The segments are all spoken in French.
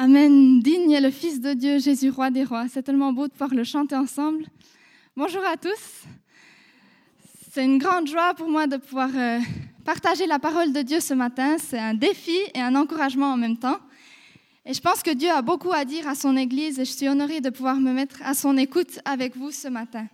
Amen. Digne est le Fils de Dieu, Jésus, roi des rois. C'est tellement beau de pouvoir le chanter ensemble. Bonjour à tous. C'est une grande joie pour moi de pouvoir euh, partager la parole de Dieu ce matin. C'est un défi et un encouragement en même temps. Et je pense que Dieu a beaucoup à dire à son Église et je suis honorée de pouvoir me mettre à son écoute avec vous ce matin.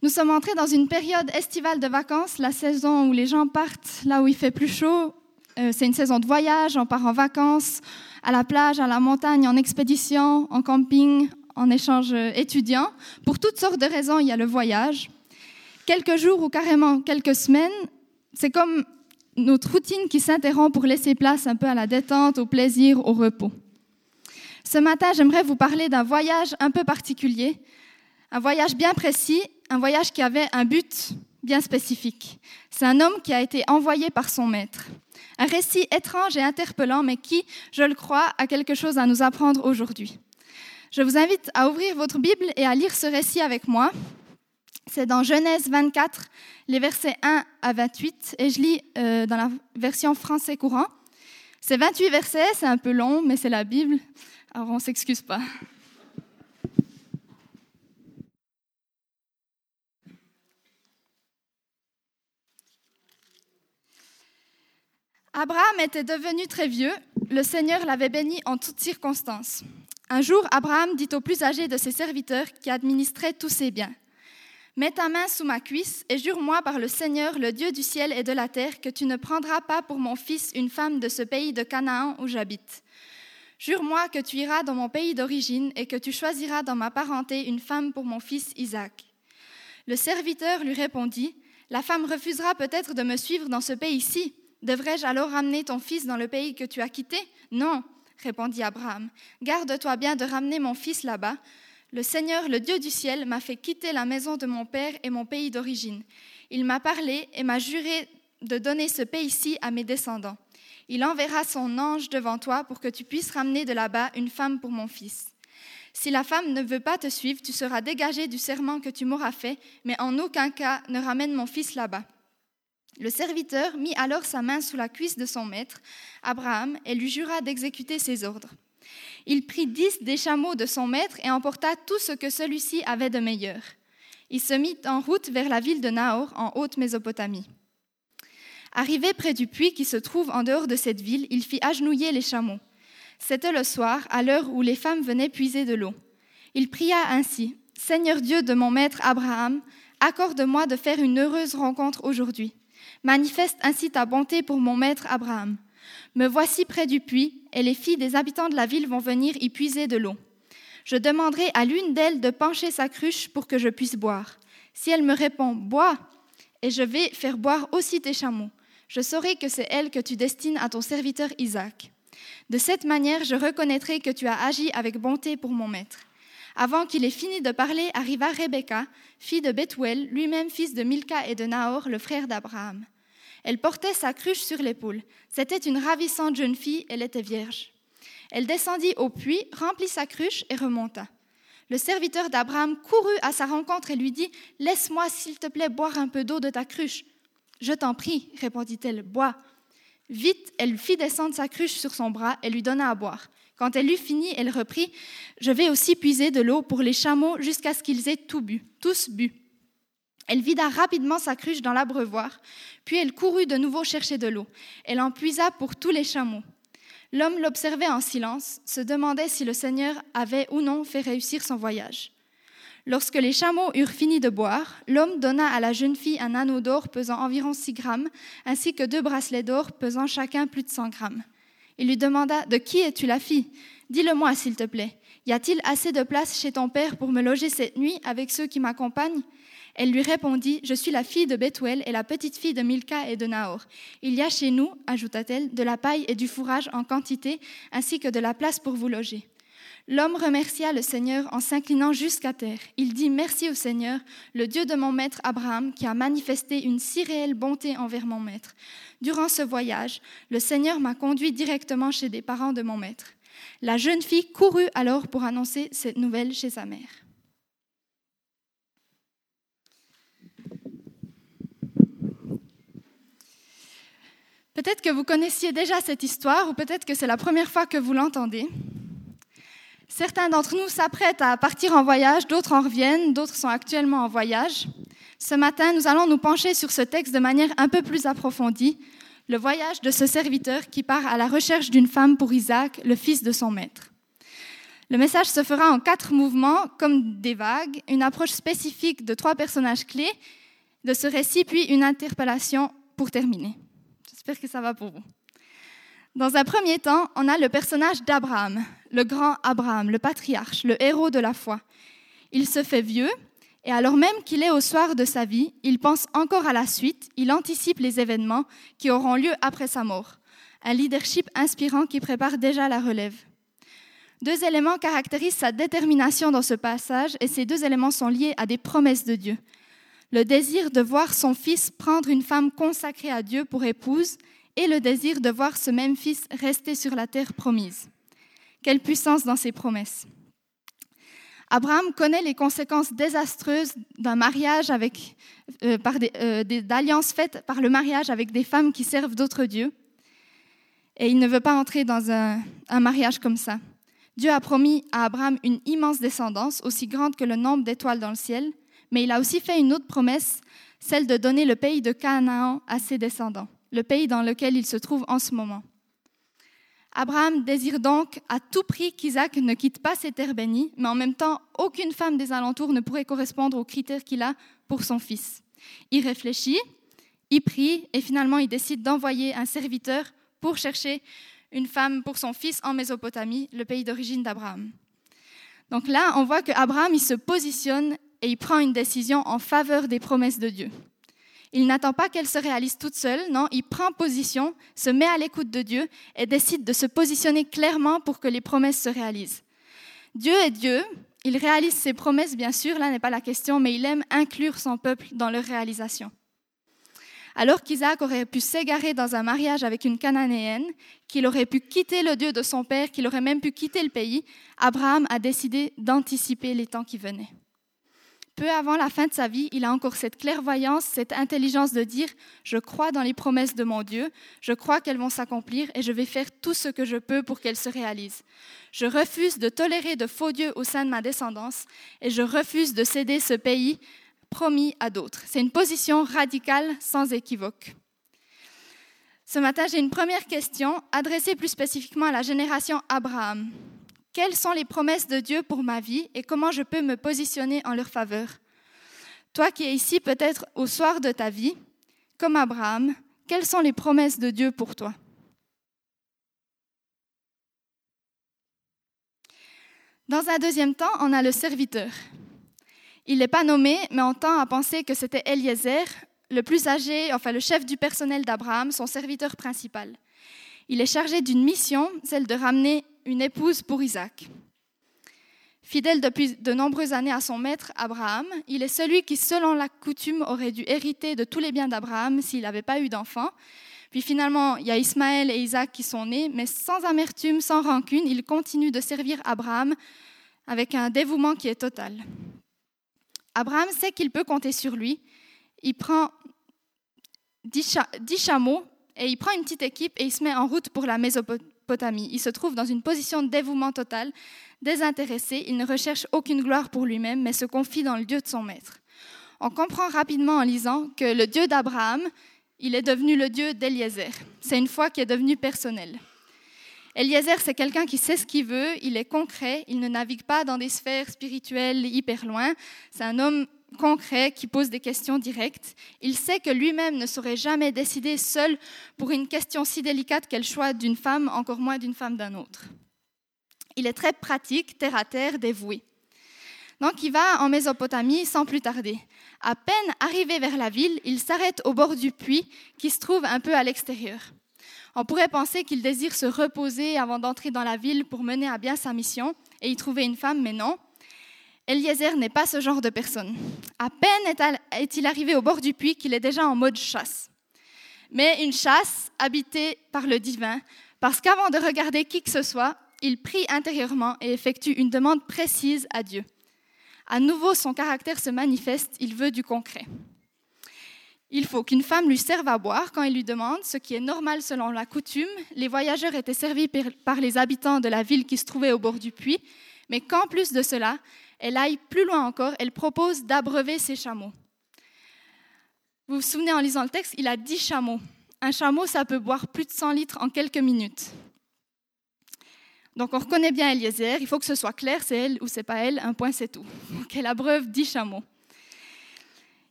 Nous sommes entrés dans une période estivale de vacances, la saison où les gens partent là où il fait plus chaud, c'est une saison de voyage, on part en vacances, à la plage, à la montagne, en expédition, en camping, en échange étudiant. Pour toutes sortes de raisons, il y a le voyage. Quelques jours ou carrément quelques semaines, c'est comme notre routine qui s'interrompt pour laisser place un peu à la détente, au plaisir, au repos. Ce matin, j'aimerais vous parler d'un voyage un peu particulier, un voyage bien précis, un voyage qui avait un but bien spécifique. C'est un homme qui a été envoyé par son maître. Un récit étrange et interpellant, mais qui, je le crois, a quelque chose à nous apprendre aujourd'hui. Je vous invite à ouvrir votre Bible et à lire ce récit avec moi. C'est dans Genèse 24, les versets 1 à 28, et je lis euh, dans la version français courant. C'est 28 versets, c'est un peu long, mais c'est la Bible, alors on s'excuse pas. Abraham était devenu très vieux, le Seigneur l'avait béni en toutes circonstances. Un jour, Abraham dit au plus âgé de ses serviteurs qui administrait tous ses biens, Mets ta main sous ma cuisse et jure-moi par le Seigneur, le Dieu du ciel et de la terre, que tu ne prendras pas pour mon fils une femme de ce pays de Canaan où j'habite. Jure-moi que tu iras dans mon pays d'origine et que tu choisiras dans ma parenté une femme pour mon fils Isaac. Le serviteur lui répondit, La femme refusera peut-être de me suivre dans ce pays-ci Devrais-je alors ramener ton fils dans le pays que tu as quitté? Non, répondit Abraham. Garde-toi bien de ramener mon fils là-bas. Le Seigneur, le Dieu du ciel, m'a fait quitter la maison de mon père et mon pays d'origine. Il m'a parlé et m'a juré de donner ce pays-ci à mes descendants. Il enverra son ange devant toi pour que tu puisses ramener de là-bas une femme pour mon fils. Si la femme ne veut pas te suivre, tu seras dégagé du serment que tu m'auras fait, mais en aucun cas ne ramène mon fils là-bas. Le serviteur mit alors sa main sous la cuisse de son maître, Abraham, et lui jura d'exécuter ses ordres. Il prit dix des chameaux de son maître et emporta tout ce que celui-ci avait de meilleur. Il se mit en route vers la ville de Nahor, en haute Mésopotamie. Arrivé près du puits qui se trouve en dehors de cette ville, il fit agenouiller les chameaux. C'était le soir, à l'heure où les femmes venaient puiser de l'eau. Il pria ainsi Seigneur Dieu de mon maître Abraham, accorde-moi de faire une heureuse rencontre aujourd'hui. Manifeste ainsi ta bonté pour mon maître Abraham. Me voici près du puits, et les filles des habitants de la ville vont venir y puiser de l'eau. Je demanderai à l'une d'elles de pencher sa cruche pour que je puisse boire. Si elle me répond Bois, et je vais faire boire aussi tes chameaux, je saurai que c'est elle que tu destines à ton serviteur Isaac. De cette manière, je reconnaîtrai que tu as agi avec bonté pour mon maître. Avant qu'il ait fini de parler, arriva Rebecca, fille de Bethuel, lui-même fils de Milka et de Nahor, le frère d'Abraham. Elle portait sa cruche sur l'épaule. C'était une ravissante jeune fille, elle était vierge. Elle descendit au puits, remplit sa cruche et remonta. Le serviteur d'Abraham courut à sa rencontre et lui dit Laisse-moi, s'il te plaît, boire un peu d'eau de ta cruche. Je t'en prie, répondit-elle, bois. Vite, elle fit descendre sa cruche sur son bras et lui donna à boire. Quand elle eut fini, elle reprit Je vais aussi puiser de l'eau pour les chameaux jusqu'à ce qu'ils aient tout bu, tous bu. Elle vida rapidement sa cruche dans l'abreuvoir, puis elle courut de nouveau chercher de l'eau. Elle en puisa pour tous les chameaux. L'homme l'observait en silence, se demandait si le Seigneur avait ou non fait réussir son voyage. Lorsque les chameaux eurent fini de boire, l'homme donna à la jeune fille un anneau d'or pesant environ six grammes, ainsi que deux bracelets d'or pesant chacun plus de cent grammes. Il lui demanda De qui es-tu la fille? Dis-le-moi, s'il te plaît. Y a-t-il assez de place chez ton père pour me loger cette nuit avec ceux qui m'accompagnent? Elle lui répondit Je suis la fille de Bethuel et la petite fille de Milka et de Nahor. Il y a chez nous, ajouta-t-elle, de la paille et du fourrage en quantité, ainsi que de la place pour vous loger. L'homme remercia le Seigneur en s'inclinant jusqu'à terre. Il dit Merci au Seigneur, le Dieu de mon maître Abraham, qui a manifesté une si réelle bonté envers mon maître. Durant ce voyage, le Seigneur m'a conduit directement chez des parents de mon maître. La jeune fille courut alors pour annoncer cette nouvelle chez sa mère. Peut-être que vous connaissiez déjà cette histoire ou peut-être que c'est la première fois que vous l'entendez. Certains d'entre nous s'apprêtent à partir en voyage, d'autres en reviennent, d'autres sont actuellement en voyage. Ce matin, nous allons nous pencher sur ce texte de manière un peu plus approfondie, le voyage de ce serviteur qui part à la recherche d'une femme pour Isaac, le fils de son maître. Le message se fera en quatre mouvements, comme des vagues, une approche spécifique de trois personnages clés de ce récit, puis une interpellation pour terminer. J'espère que ça va pour vous. Dans un premier temps, on a le personnage d'Abraham, le grand Abraham, le patriarche, le héros de la foi. Il se fait vieux, et alors même qu'il est au soir de sa vie, il pense encore à la suite, il anticipe les événements qui auront lieu après sa mort. Un leadership inspirant qui prépare déjà la relève. Deux éléments caractérisent sa détermination dans ce passage, et ces deux éléments sont liés à des promesses de Dieu. Le désir de voir son fils prendre une femme consacrée à Dieu pour épouse, et le désir de voir ce même fils rester sur la terre promise. Quelle puissance dans ces promesses. Abraham connaît les conséquences désastreuses d'un mariage avec, euh, euh, des, d'alliances faites par le mariage avec des femmes qui servent d'autres dieux. Et il ne veut pas entrer dans un mariage comme ça. Dieu a promis à Abraham une immense descendance, aussi grande que le nombre d'étoiles dans le ciel, mais il a aussi fait une autre promesse, celle de donner le pays de Canaan à ses descendants, le pays dans lequel il se trouve en ce moment. Abraham désire donc à tout prix qu'Isaac ne quitte pas ses terres bénies, mais en même temps, aucune femme des alentours ne pourrait correspondre aux critères qu'il a pour son fils. Il réfléchit, il prie et finalement il décide d'envoyer un serviteur pour chercher une femme pour son fils en Mésopotamie, le pays d'origine d'Abraham. Donc là, on voit qu'Abraham, il se positionne et il prend une décision en faveur des promesses de Dieu. Il n'attend pas qu'elles se réalisent toutes seules, non, il prend position, se met à l'écoute de Dieu et décide de se positionner clairement pour que les promesses se réalisent. Dieu est Dieu, il réalise ses promesses, bien sûr, là n'est pas la question, mais il aime inclure son peuple dans leur réalisation. Alors qu'Isaac aurait pu s'égarer dans un mariage avec une Cananéenne, qu'il aurait pu quitter le Dieu de son père, qu'il aurait même pu quitter le pays, Abraham a décidé d'anticiper les temps qui venaient. Peu avant la fin de sa vie, il a encore cette clairvoyance, cette intelligence de dire, je crois dans les promesses de mon Dieu, je crois qu'elles vont s'accomplir et je vais faire tout ce que je peux pour qu'elles se réalisent. Je refuse de tolérer de faux dieux au sein de ma descendance et je refuse de céder ce pays promis à d'autres. C'est une position radicale sans équivoque. Ce matin, j'ai une première question adressée plus spécifiquement à la génération Abraham. Quelles sont les promesses de Dieu pour ma vie et comment je peux me positionner en leur faveur? Toi qui es ici peut-être au soir de ta vie, comme Abraham, quelles sont les promesses de Dieu pour toi? Dans un deuxième temps, on a le serviteur. Il n'est pas nommé, mais on tend à penser que c'était Eliezer, le plus âgé, enfin le chef du personnel d'Abraham, son serviteur principal. Il est chargé d'une mission, celle de ramener une épouse pour Isaac. Fidèle depuis de nombreuses années à son maître Abraham, il est celui qui, selon la coutume, aurait dû hériter de tous les biens d'Abraham s'il n'avait pas eu d'enfant. Puis finalement, il y a Ismaël et Isaac qui sont nés, mais sans amertume, sans rancune, il continue de servir Abraham avec un dévouement qui est total. Abraham sait qu'il peut compter sur lui. Il prend dix, chameaux et il prend une petite équipe et il se met en route pour la Mésopotamie. Il se trouve dans une position de dévouement total, désintéressé. Il ne recherche aucune gloire pour lui-même, mais se confie dans le Dieu de son maître. On comprend rapidement en lisant que le Dieu d'Abraham, il est devenu le Dieu d'Eliezer. C'est une foi qui est devenue personnelle. Eliezer, c'est quelqu'un qui sait ce qu'il veut, il est concret, il ne navigue pas dans des sphères spirituelles hyper loin. C'est un homme concret qui pose des questions directes. Il sait que lui-même ne saurait jamais décider seul pour une question si délicate qu'elle choix d'une femme, encore moins d'une femme d'un autre. Il est très pratique, terre à terre, dévoué. Donc il va en Mésopotamie sans plus tarder. À peine arrivé vers la ville, il s'arrête au bord du puits qui se trouve un peu à l'extérieur. On pourrait penser qu'il désire se reposer avant d'entrer dans la ville pour mener à bien sa mission et y trouver une femme, mais non. Eliezer n'est pas ce genre de personne. À peine est-il arrivé au bord du puits qu'il est déjà en mode chasse. Mais une chasse habitée par le divin, parce qu'avant de regarder qui que ce soit, il prie intérieurement et effectue une demande précise à Dieu. À nouveau, son caractère se manifeste, il veut du concret. Il faut qu'une femme lui serve à boire quand il lui demande, ce qui est normal selon la coutume. Les voyageurs étaient servis par les habitants de la ville qui se trouvait au bord du puits, mais qu'en plus de cela, elle aille plus loin encore, elle propose d'abreuver ses chameaux. Vous vous souvenez en lisant le texte, il a dix chameaux. Un chameau, ça peut boire plus de 100 litres en quelques minutes. Donc on reconnaît bien Eliezer, il faut que ce soit clair, c'est elle ou c'est pas elle, un point c'est tout. Donc elle abreuve dix chameaux.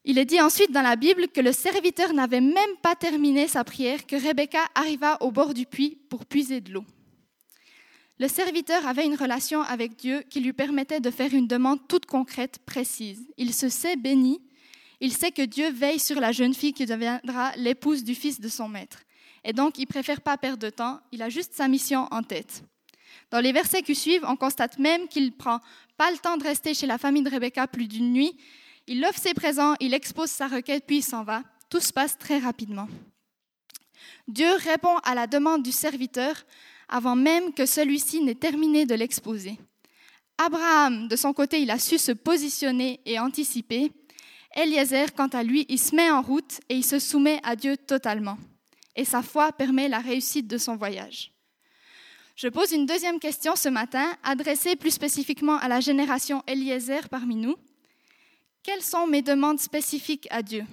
Il est dit ensuite dans la Bible que le serviteur n'avait même pas terminé sa prière que Rebecca arriva au bord du puits pour puiser de l'eau. Le serviteur avait une relation avec Dieu qui lui permettait de faire une demande toute concrète, précise. Il se sait béni, il sait que Dieu veille sur la jeune fille qui deviendra l'épouse du fils de son maître. Et donc, il préfère pas perdre de temps, il a juste sa mission en tête. Dans les versets qui suivent, on constate même qu'il ne prend pas le temps de rester chez la famille de Rebecca plus d'une nuit, il offre ses présents, il expose sa requête, puis il s'en va. Tout se passe très rapidement. Dieu répond à la demande du serviteur avant même que celui-ci n'ait terminé de l'exposer. Abraham, de son côté, il a su se positionner et anticiper. Eliezer, quant à lui, il se met en route et il se soumet à Dieu totalement. Et sa foi permet la réussite de son voyage. Je pose une deuxième question ce matin, adressée plus spécifiquement à la génération Eliezer parmi nous. Quelles sont mes demandes spécifiques à Dieu?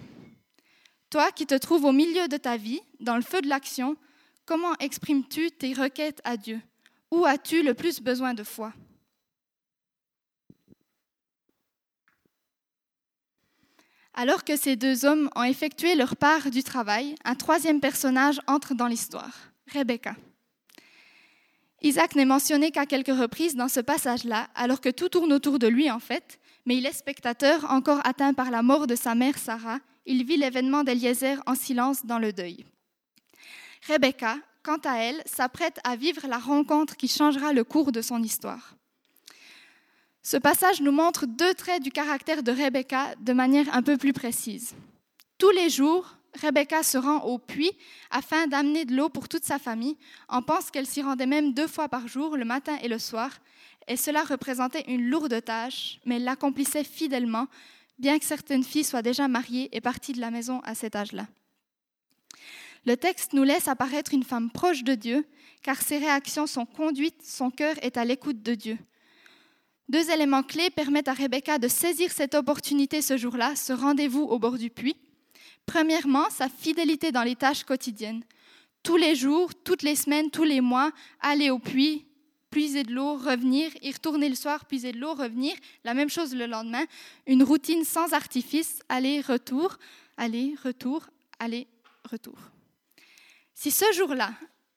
Toi qui te trouves au milieu de ta vie, dans le feu de l'action, comment exprimes-tu tes requêtes à Dieu? Où as-tu le plus besoin de foi? Alors que ces deux hommes ont effectué leur part du travail, un troisième personnage entre dans l'histoire, Rebecca. Isaac n'est mentionné qu'à quelques reprises dans ce passage-là, alors que tout tourne autour de lui en fait, mais il est spectateur, encore atteint par la mort de sa mère Sarah. Il vit l'événement d'Eliezer en silence dans le deuil. Rebecca, quant à elle, s'apprête à vivre la rencontre qui changera le cours de son histoire. Ce passage nous montre deux traits du caractère de Rebecca de manière un peu plus précise. Tous les jours, Rebecca se rend au puits afin d'amener de l'eau pour toute sa famille. On pense qu'elle s'y rendait même deux fois par jour, le matin et le soir, et cela représentait une lourde tâche, mais elle l'accomplissait fidèlement, bien que certaines filles soient déjà mariées et parties de la maison à cet âge-là. Le texte nous laisse apparaître une femme proche de Dieu, car ses réactions sont conduites, son cœur est à l'écoute de Dieu. Deux éléments clés permettent à Rebecca de saisir cette opportunité ce jour-là, ce rendez-vous au bord du puits. Premièrement, sa fidélité dans les tâches quotidiennes. Tous les jours, toutes les semaines, tous les mois, aller au puits, puiser de l'eau, revenir, y retourner le soir, puiser de l'eau, revenir. La même chose le lendemain. Une routine sans artifice, aller, retour, aller, retour, aller, retour. Si ce jour-là,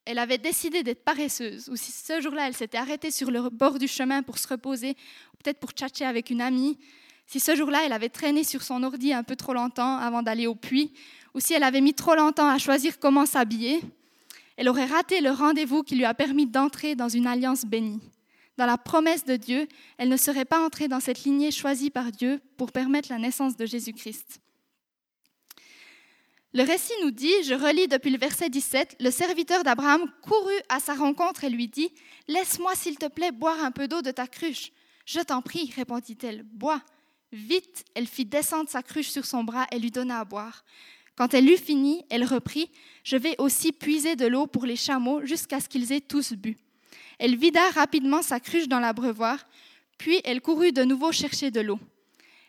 elle avait décidé d'être paresseuse, ou si ce jour-là, elle s'était arrêtée sur le bord du chemin pour se reposer, peut-être pour tchatcher avec une amie, si ce jour-là, elle avait traîné sur son ordi un peu trop longtemps avant d'aller au puits, ou si elle avait mis trop longtemps à choisir comment s'habiller, elle aurait raté le rendez-vous qui lui a permis d'entrer dans une alliance bénie. Dans la promesse de Dieu, elle ne serait pas entrée dans cette lignée choisie par Dieu pour permettre la naissance de Jésus-Christ. Le récit nous dit, je relis depuis le verset 17, le serviteur d'Abraham courut à sa rencontre et lui dit, Laisse-moi s'il te plaît boire un peu d'eau de ta cruche. Je t'en prie, répondit-elle, bois. Vite, elle fit descendre sa cruche sur son bras et lui donna à boire. Quand elle eut fini, elle reprit, Je vais aussi puiser de l'eau pour les chameaux jusqu'à ce qu'ils aient tous bu. Elle vida rapidement sa cruche dans l'abreuvoir, puis elle courut de nouveau chercher de l'eau.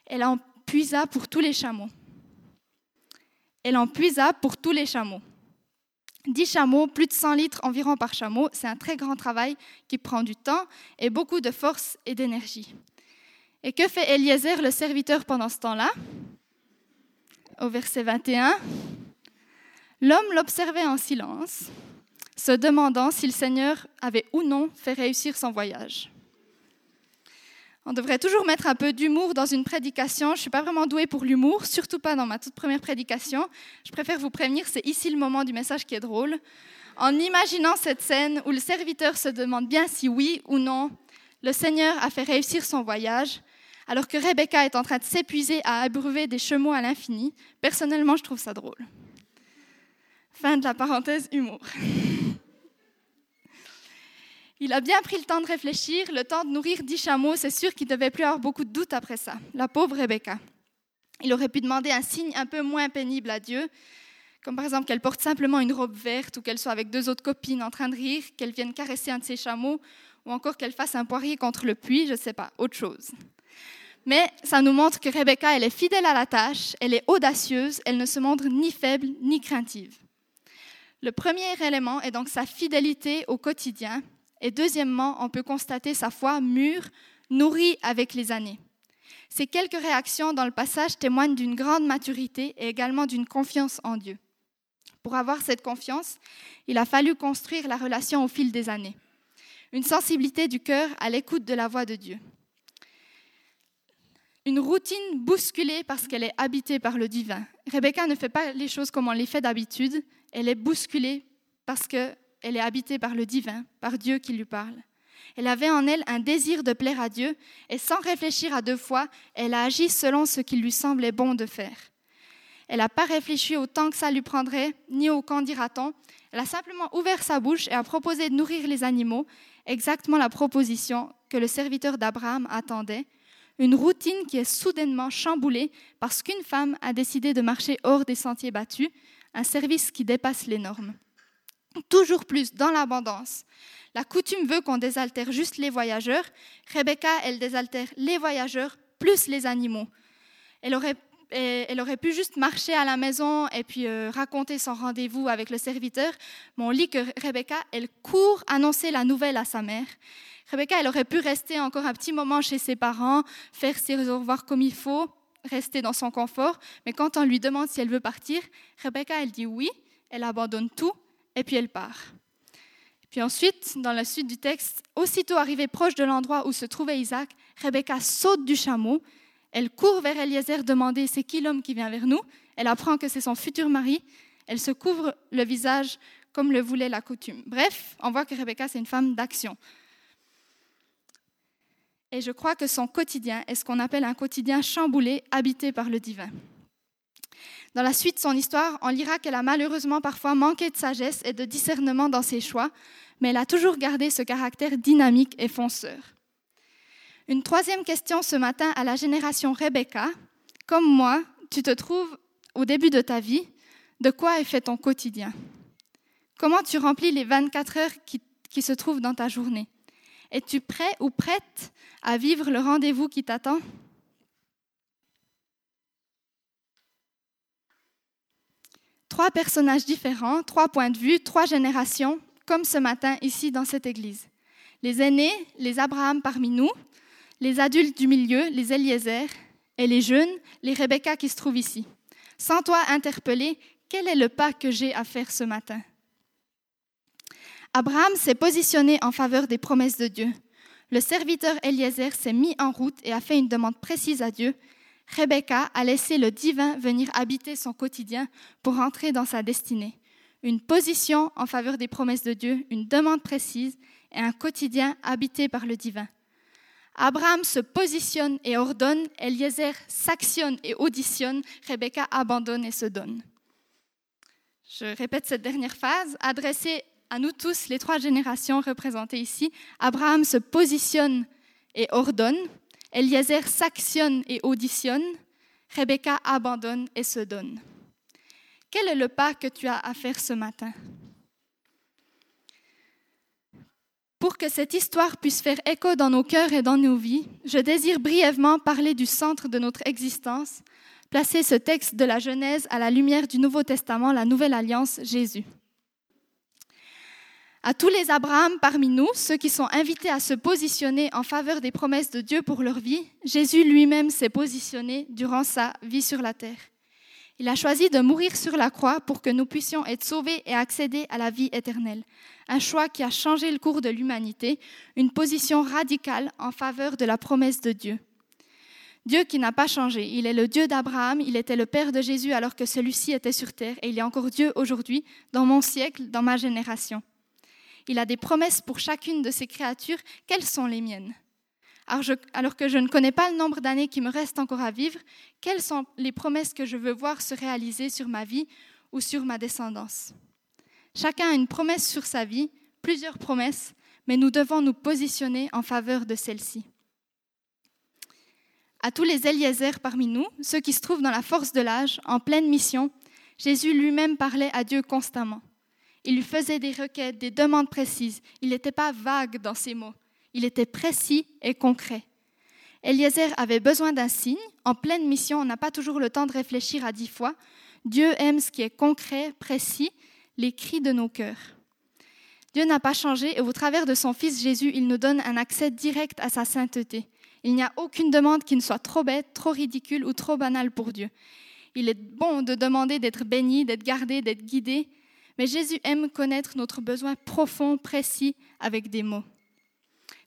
Elle en puisa pour tous les chameaux. Elle en puisa pour tous les chameaux. Dix chameaux, plus de 100 litres environ par chameau, c'est un très grand travail qui prend du temps et beaucoup de force et d'énergie. Et que fait Eliezer, le serviteur, pendant ce temps-là? Au verset 21, l'homme l'observait en silence, se demandant si le Seigneur avait ou non fait réussir son voyage. On devrait toujours mettre un peu d'humour dans une prédication. Je ne suis pas vraiment douée pour l'humour, surtout pas dans ma toute première prédication. Je préfère vous prévenir, c'est ici le moment du message qui est drôle. En imaginant cette scène où le serviteur se demande bien si oui ou non le Seigneur a fait réussir son voyage, alors que Rebecca est en train de s'épuiser à abreuver des chameaux à l'infini. Personnellement, je trouve ça drôle. Fin de la parenthèse humour. Il a bien pris le temps de réfléchir, le temps de nourrir dix chameaux, c'est sûr qu'il ne devait plus avoir beaucoup de doutes après ça, la pauvre Rebecca. Il aurait pu demander un signe un peu moins pénible à Dieu, comme par exemple qu'elle porte simplement une robe verte ou qu'elle soit avec deux autres copines en train de rire, qu'elle vienne caresser un de ses chameaux ou encore qu'elle fasse un poirier contre le puits, je ne sais pas, autre chose. Mais ça nous montre que Rebecca, elle est fidèle à la tâche, elle est audacieuse, elle ne se montre ni faible ni craintive. Le premier élément est donc sa fidélité au quotidien. Et deuxièmement, on peut constater sa foi mûre, nourrie avec les années. Ces quelques réactions dans le passage témoignent d'une grande maturité et également d'une confiance en Dieu. Pour avoir cette confiance, il a fallu construire la relation au fil des années. Une sensibilité du cœur à l'écoute de la voix de Dieu. Une routine bousculée parce qu'elle est habitée par le divin. Rebecca ne fait pas les choses comme on les fait d'habitude, elle est bousculée parce qu'elle est habitée par le divin, par Dieu qui lui parle. Elle avait en elle un désir de plaire à Dieu et sans réfléchir à deux fois, elle a agi selon ce qu'il lui semblait bon de faire. Elle n'a pas réfléchi au temps que ça lui prendrait, ni au quand dira-t-on. Elle a simplement ouvert sa bouche et a proposé de nourrir les animaux, exactement la proposition que le serviteur d'Abraham attendait. Une routine qui est soudainement chamboulée parce qu'une femme a décidé de marcher hors des sentiers battus, un service qui dépasse les normes. Toujours plus dans l'abondance. La coutume veut qu'on désaltère juste les voyageurs. Rebecca, elle désaltère les voyageurs plus les animaux. Elle aurait elle aurait pu juste marcher à la maison et puis euh, raconter son rendez-vous avec le serviteur. Mais on lit que Rebecca, elle court annoncer la nouvelle à sa mère. Rebecca, elle aurait pu rester encore un petit moment chez ses parents, faire ses revoir comme il faut, rester dans son confort. Mais quand on lui demande si elle veut partir, Rebecca, elle dit oui, elle abandonne tout et puis elle part. Puis ensuite, dans la suite du texte, aussitôt arrivée proche de l'endroit où se trouvait Isaac, Rebecca saute du chameau elle court vers Eliezer demander c'est qui l'homme qui vient vers nous. Elle apprend que c'est son futur mari. Elle se couvre le visage comme le voulait la coutume. Bref, on voit que Rebecca, c'est une femme d'action. Et je crois que son quotidien est ce qu'on appelle un quotidien chamboulé, habité par le divin. Dans la suite de son histoire, on lira qu'elle a malheureusement parfois manqué de sagesse et de discernement dans ses choix, mais elle a toujours gardé ce caractère dynamique et fonceur. Une troisième question ce matin à la génération Rebecca. Comme moi, tu te trouves au début de ta vie. De quoi est fait ton quotidien? Comment tu remplis les 24 heures qui, se trouvent dans ta journée? Es-tu prêt ou prête à vivre le rendez-vous qui t'attend? Trois personnages différents, trois points de vue, trois générations, comme ce matin ici dans cette église. Les aînés, les Abraham parmi nous, les adultes du milieu, les Eliezer, et les jeunes, les Rebecca qui se trouvent ici. Sans toi interpeller, quel est le pas que j'ai à faire ce matin? Abraham s'est positionné en faveur des promesses de Dieu. Le serviteur Eliezer s'est mis en route et a fait une demande précise à Dieu. Rebecca a laissé le divin venir habiter son quotidien pour entrer dans sa destinée. Une position en faveur des promesses de Dieu, une demande précise et un quotidien habité par le divin. Abraham se positionne et ordonne, Eliezer s'actionne et auditionne, Rebecca abandonne et se donne. Je répète cette dernière phase, adressée à nous tous, les trois générations représentées ici. Abraham se positionne et ordonne, Eliezer s'actionne et auditionne, Rebecca abandonne et se donne. Quel est le pas que tu as à faire ce matin? Pour que cette histoire puisse faire écho dans nos cœurs et dans nos vies, je désire brièvement parler du centre de notre existence, placer ce texte de la Genèse à la lumière du Nouveau Testament, la Nouvelle Alliance, Jésus. À tous les Abraham parmi nous, ceux qui sont invités à se positionner en faveur des promesses de Dieu pour leur vie, Jésus lui-même s'est positionné durant sa vie sur la terre. Il a choisi de mourir sur la croix pour que nous puissions être sauvés et accéder à la vie éternelle. Un choix qui a changé le cours de l'humanité, une position radicale en faveur de la promesse de Dieu. Dieu qui n'a pas changé. Il est le Dieu d'Abraham, il était le Père de Jésus alors que celui-ci était sur terre, et il est encore Dieu aujourd'hui, dans mon siècle, dans ma génération. Il a des promesses pour chacune de ses créatures. Quelles sont les miennes? Alors, que je ne connais pas le nombre d'années qui me restent encore à vivre, quelles sont les promesses que je veux voir se réaliser sur ma vie ou sur ma descendance? Chacun a une promesse sur sa vie, plusieurs promesses, mais nous devons nous positionner en faveur de celle-ci. À tous les Eliezer parmi nous, ceux qui se trouvent dans la force de l'âge, en pleine mission, Jésus lui-même parlait à Dieu constamment. Il lui faisait des requêtes, des demandes précises. Il n'était pas vague dans ses mots. Il était précis et concret. Eliezer avait besoin d'un signe. En pleine mission, on n'a pas toujours le temps de réfléchir à dix fois. Dieu aime ce qui est concret, précis, les cris de nos cœurs. Dieu n'a pas changé et au travers de son Fils Jésus, il nous donne un accès direct à sa sainteté. Il n'y a aucune demande qui ne soit trop bête, trop ridicule ou trop banale pour Dieu. Il est bon de demander d'être béni, d'être gardé, d'être guidé, mais Jésus aime connaître notre besoin profond, précis, avec des mots.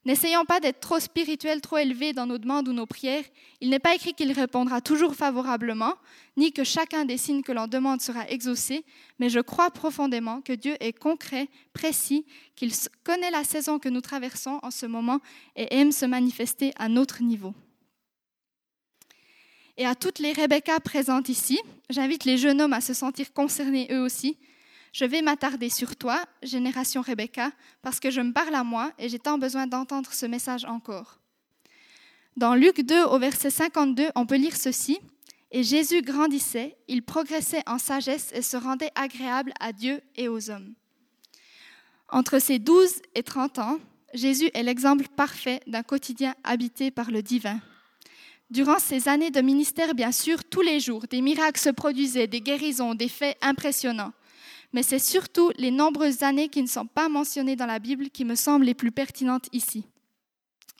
N'essayons pas d'être trop spirituels, trop élevés dans nos demandes ou nos prières. Il n'est pas écrit qu'il répondra toujours favorablement, ni que chacun des signes que l'on demande sera exaucé, mais je crois profondément que Dieu est concret, précis, qu'il connaît la saison que nous traversons en ce moment et aime se manifester à notre niveau. Et à toutes les Rebecca présentes ici, j'invite les jeunes hommes à se sentir concernés eux aussi je vais m'attarder sur toi, génération Rebecca, parce que je me parle à moi et j'ai tant besoin d'entendre ce message encore. Dans Luc 2 au verset 52, on peut lire ceci. Et Jésus grandissait, il progressait en sagesse et se rendait agréable à Dieu et aux hommes. Entre ses 12 et 30 ans, Jésus est l'exemple parfait d'un quotidien habité par le divin. Durant ces années de ministère, bien sûr, tous les jours, des miracles se produisaient, des guérisons, des faits impressionnants mais c'est surtout les nombreuses années qui ne sont pas mentionnées dans la Bible qui me semblent les plus pertinentes ici.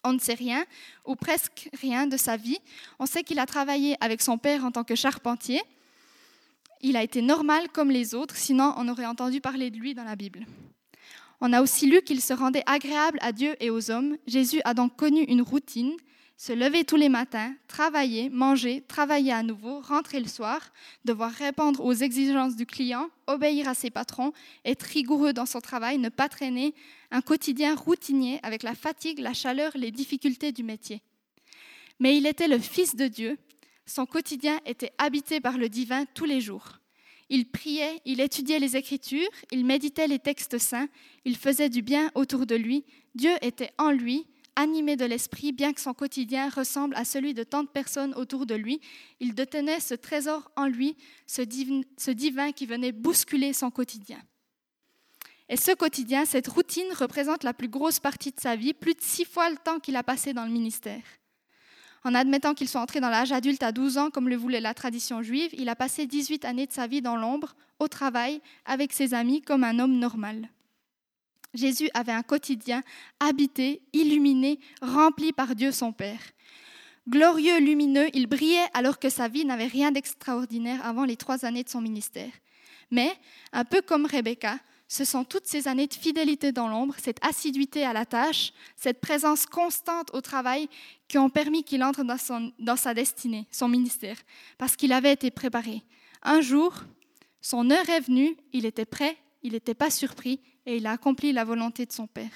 On ne sait rien, ou presque rien, de sa vie. On sait qu'il a travaillé avec son père en tant que charpentier. Il a été normal comme les autres, sinon on aurait entendu parler de lui dans la Bible. On a aussi lu qu'il se rendait agréable à Dieu et aux hommes. Jésus a donc connu une routine se lever tous les matins, travailler, manger, travailler à nouveau, rentrer le soir, devoir répondre aux exigences du client, obéir à ses patrons, être rigoureux dans son travail, ne pas traîner, un quotidien routinier avec la fatigue, la chaleur, les difficultés du métier. Mais il était le Fils de Dieu, son quotidien était habité par le divin tous les jours. Il priait, il étudiait les Écritures, il méditait les textes saints, il faisait du bien autour de lui, Dieu était en lui, animé de l'esprit, bien que son quotidien ressemble à celui de tant de personnes autour de lui, il détenait ce trésor en lui, ce divin, qui venait bousculer son quotidien. Et ce quotidien, cette routine représente la plus grosse partie de sa vie, plus de six fois le temps qu'il a passé dans le ministère. En admettant qu'il soit entré dans l'âge adulte à 12 ans, comme le voulait la tradition juive, il a passé 18 années de sa vie dans l'ombre, au travail, avec ses amis, comme un homme normal. Jésus avait un quotidien habité, illuminé, rempli par Dieu son Père. Glorieux, lumineux, il brillait alors que sa vie n'avait rien d'extraordinaire avant les trois années de son ministère. Mais, un peu comme Rebecca, ce sont toutes ces années de fidélité dans l'ombre, cette assiduité à la tâche, cette présence constante au travail qui ont permis qu'il entre dans, dans sa destinée, son ministère, parce qu'il avait été préparé. Un jour, son heure est venue, il était prêt, il n'était pas surpris, et il a accompli la volonté de son Père.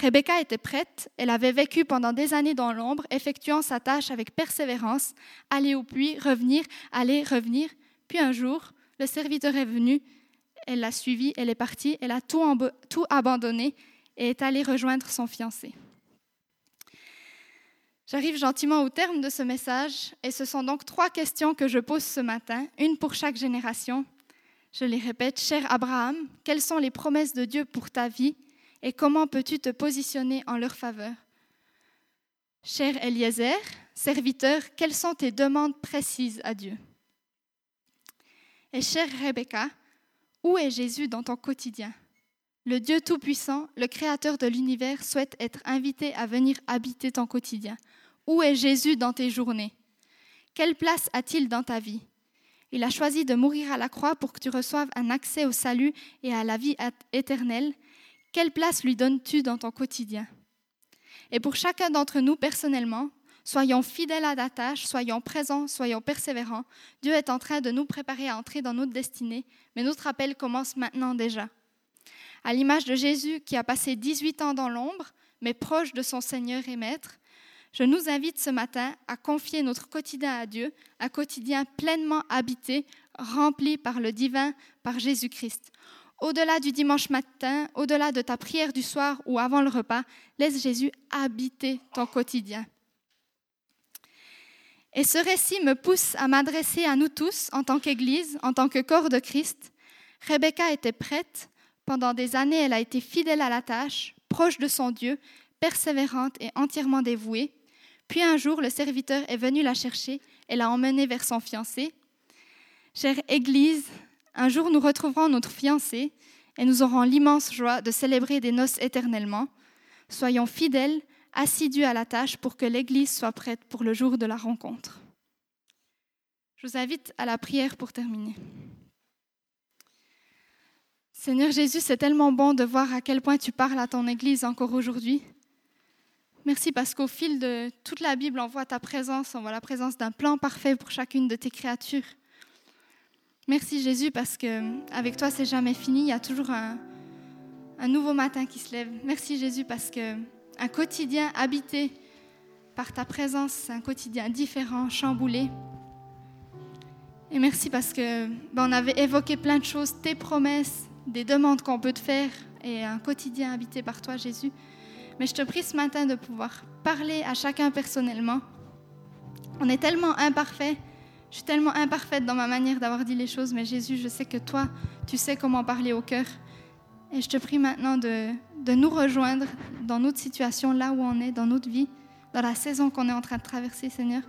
Rebecca était prête, elle avait vécu pendant des années dans l'ombre, effectuant sa tâche avec persévérance, aller au puits, revenir, aller, revenir. Puis un jour, le serviteur est venu, elle l'a suivi, elle est partie, elle a tout, tout abandonné et est allée rejoindre son fiancé. J'arrive gentiment au terme de ce message et ce sont donc trois questions que je pose ce matin, une pour chaque génération, je les répète, cher Abraham, quelles sont les promesses de Dieu pour ta vie et comment peux-tu te positionner en leur faveur? Cher Eliezer, serviteur, quelles sont tes demandes précises à Dieu? Et chère Rebecca, où est Jésus dans ton quotidien? Le Dieu Tout-Puissant, le Créateur de l'univers, souhaite être invité à venir habiter ton quotidien. Où est Jésus dans tes journées? Quelle place a-t-il dans ta vie? Il a choisi de mourir à la croix pour que tu reçoives un accès au salut et à la vie éternelle. Quelle place lui donnes-tu dans ton quotidien? Et pour chacun d'entre nous personnellement, soyons fidèles à la tâche, soyons présents, soyons persévérants. Dieu est en train de nous préparer à entrer dans notre destinée, mais notre appel commence maintenant déjà. À l'image de Jésus qui a passé 18 ans dans l'ombre, mais proche de son Seigneur et Maître, je nous invite ce matin à confier notre quotidien à Dieu, un quotidien pleinement habité, rempli par le divin, par Jésus-Christ. Au-delà du dimanche matin, au-delà de ta prière du soir ou avant le repas, laisse Jésus habiter ton quotidien. Et ce récit me pousse à m'adresser à nous tous en tant qu'Église, en tant que corps de Christ. Rebecca était prête. Pendant des années, elle a été fidèle à la tâche, proche de son Dieu, persévérante et entièrement dévouée. Puis un jour, le serviteur est venu la chercher et l'a emmenée vers son fiancé. Chère Église, un jour nous retrouverons notre fiancé et nous aurons l'immense joie de célébrer des noces éternellement. Soyons fidèles, assidus à la tâche pour que l'Église soit prête pour le jour de la rencontre. Je vous invite à la prière pour terminer. Seigneur Jésus, c'est tellement bon de voir à quel point tu parles à ton Église encore aujourd'hui. Merci parce qu'au fil de toute la Bible, on voit ta présence, on voit la présence d'un plan parfait pour chacune de tes créatures. Merci Jésus parce que avec toi c'est jamais fini, il y a toujours un, nouveau matin qui se lève. Merci Jésus parce que un quotidien habité par ta présence, un quotidien différent, chamboulé. Et merci parce que ben, on avait évoqué plein de choses, tes promesses, des demandes qu'on peut te faire et un quotidien habité par toi Jésus. Mais je te prie ce matin de pouvoir parler à chacun personnellement. On est tellement imparfait. Je suis tellement imparfaite dans ma manière d'avoir dit les choses, mais Jésus, je sais que toi, tu sais comment parler au cœur. Et je te prie maintenant de, de nous rejoindre dans notre situation, là où on est, dans notre vie, dans la saison qu'on est en train de traverser, Seigneur.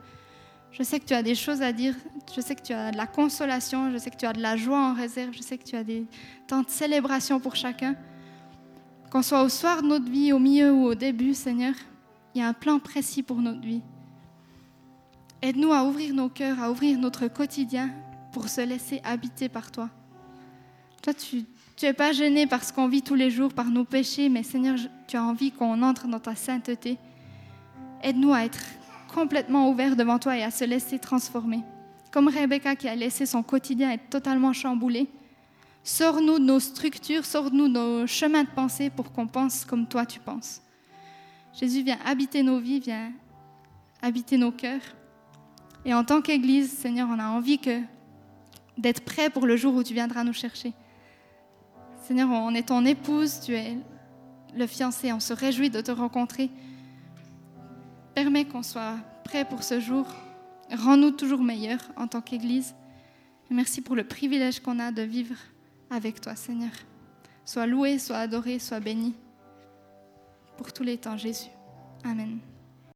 Je sais que tu as des choses à dire, je sais que tu as de la consolation, je sais que tu as de la joie en réserve, je sais que tu as des temps de célébration pour chacun. Qu'on soit au soir de notre vie, au milieu ou au début, Seigneur, il y a un plan précis pour notre vie. Aide-nous à ouvrir nos cœurs, à ouvrir notre quotidien pour se laisser habiter par toi. Toi, tu n'es pas gêné par ce qu'on vit tous les jours, par nos péchés, mais Seigneur, tu as envie qu'on entre dans ta sainteté. Aide-nous à être complètement ouverts devant toi et à se laisser transformer. Comme Rebecca qui a laissé son quotidien être totalement chamboulé, Sors-nous de nos structures, sors-nous de nos chemins de pensée pour qu'on pense comme toi tu penses. Jésus vient habiter nos vies, vient habiter nos cœurs. Et en tant qu'Église, Seigneur, on a envie que d'être prêt pour le jour où tu viendras nous chercher. Seigneur, on est ton épouse, tu es le fiancé, on se réjouit de te rencontrer. Permets qu'on soit prêt pour ce jour. Rends-nous toujours meilleurs en tant qu'Église. merci pour le privilège qu'on a de vivre avec toi, Seigneur. Sois loué, sois adoré, sois béni pour tous les temps, Jésus. Amen.